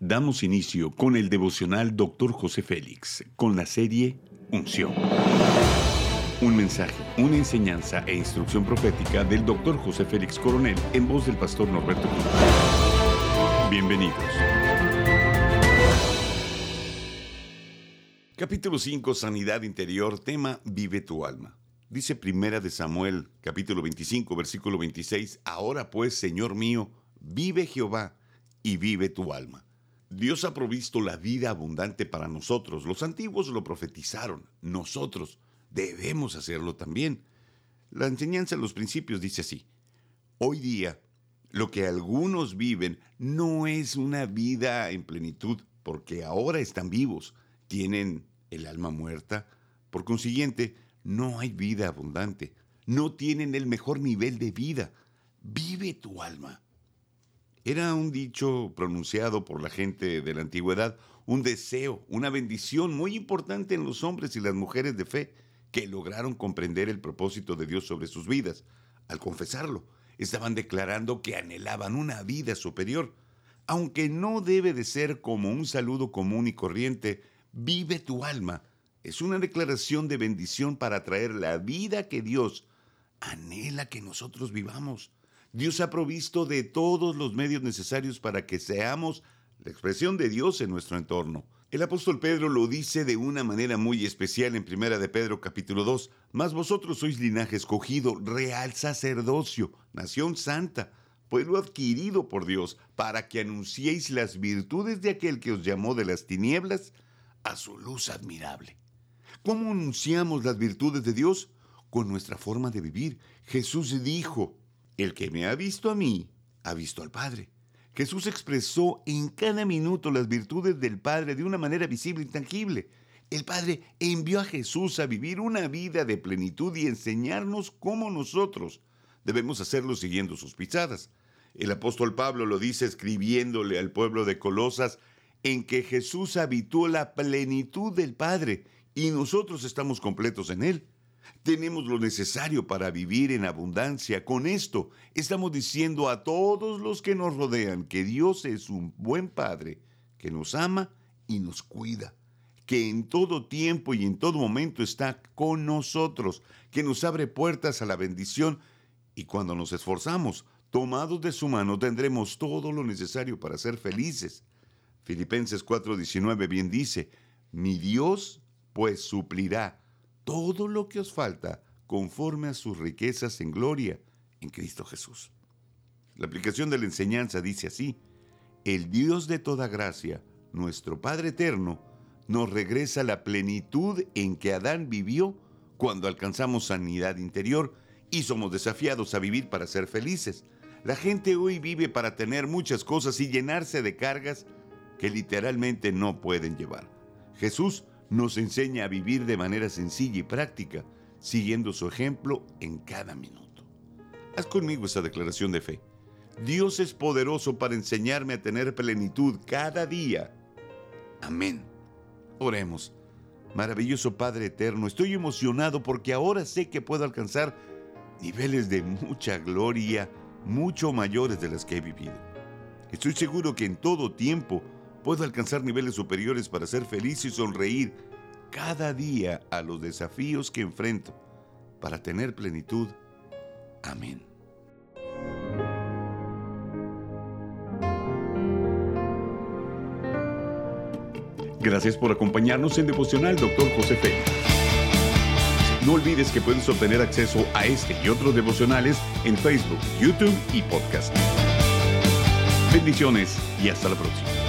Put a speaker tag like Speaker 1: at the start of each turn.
Speaker 1: Damos inicio con el devocional Dr. José Félix, con la serie Unción. Un mensaje, una enseñanza e instrucción profética del Dr. José Félix Coronel en voz del pastor Norberto Cruz. Bienvenidos. Capítulo 5, Sanidad Interior, tema Vive tu alma. Dice Primera de Samuel, capítulo 25, versículo 26, Ahora pues, Señor mío, vive Jehová y vive tu alma. Dios ha provisto la vida abundante para nosotros. Los antiguos lo profetizaron. Nosotros debemos hacerlo también. La enseñanza de los principios dice así. Hoy día, lo que algunos viven no es una vida en plenitud, porque ahora están vivos, tienen el alma muerta. Por consiguiente, no hay vida abundante. No tienen el mejor nivel de vida. Vive tu alma. Era un dicho pronunciado por la gente de la antigüedad, un deseo, una bendición muy importante en los hombres y las mujeres de fe que lograron comprender el propósito de Dios sobre sus vidas. Al confesarlo, estaban declarando que anhelaban una vida superior. Aunque no debe de ser como un saludo común y corriente, vive tu alma. Es una declaración de bendición para traer la vida que Dios anhela que nosotros vivamos. Dios ha provisto de todos los medios necesarios para que seamos la expresión de Dios en nuestro entorno. El apóstol Pedro lo dice de una manera muy especial en Primera de Pedro capítulo 2, mas vosotros sois linaje escogido, real sacerdocio, nación santa, pueblo adquirido por Dios, para que anunciéis las virtudes de aquel que os llamó de las tinieblas a su luz admirable. ¿Cómo anunciamos las virtudes de Dios? Con nuestra forma de vivir. Jesús dijo, el que me ha visto a mí, ha visto al Padre. Jesús expresó en cada minuto las virtudes del Padre de una manera visible y tangible. El Padre envió a Jesús a vivir una vida de plenitud y enseñarnos cómo nosotros debemos hacerlo siguiendo sus pisadas. El apóstol Pablo lo dice escribiéndole al pueblo de Colosas en que Jesús habitó la plenitud del Padre y nosotros estamos completos en Él. Tenemos lo necesario para vivir en abundancia. Con esto estamos diciendo a todos los que nos rodean que Dios es un buen Padre, que nos ama y nos cuida, que en todo tiempo y en todo momento está con nosotros, que nos abre puertas a la bendición y cuando nos esforzamos, tomados de su mano, tendremos todo lo necesario para ser felices. Filipenses 4:19 bien dice, mi Dios pues suplirá todo lo que os falta conforme a sus riquezas en gloria en Cristo Jesús. La aplicación de la enseñanza dice así, el Dios de toda gracia, nuestro Padre eterno, nos regresa la plenitud en que Adán vivió cuando alcanzamos sanidad interior y somos desafiados a vivir para ser felices. La gente hoy vive para tener muchas cosas y llenarse de cargas que literalmente no pueden llevar. Jesús nos enseña a vivir de manera sencilla y práctica, siguiendo su ejemplo en cada minuto. Haz conmigo esa declaración de fe. Dios es poderoso para enseñarme a tener plenitud cada día. Amén. Oremos. Maravilloso Padre Eterno, estoy emocionado porque ahora sé que puedo alcanzar niveles de mucha gloria, mucho mayores de las que he vivido. Estoy seguro que en todo tiempo puedo alcanzar niveles superiores para ser feliz y sonreír cada día a los desafíos que enfrento para tener plenitud. Amén. Gracias por acompañarnos en Devocional Dr. José Félix. No olvides que puedes obtener acceso a este y otros devocionales en Facebook, YouTube y podcast. Bendiciones y hasta la próxima.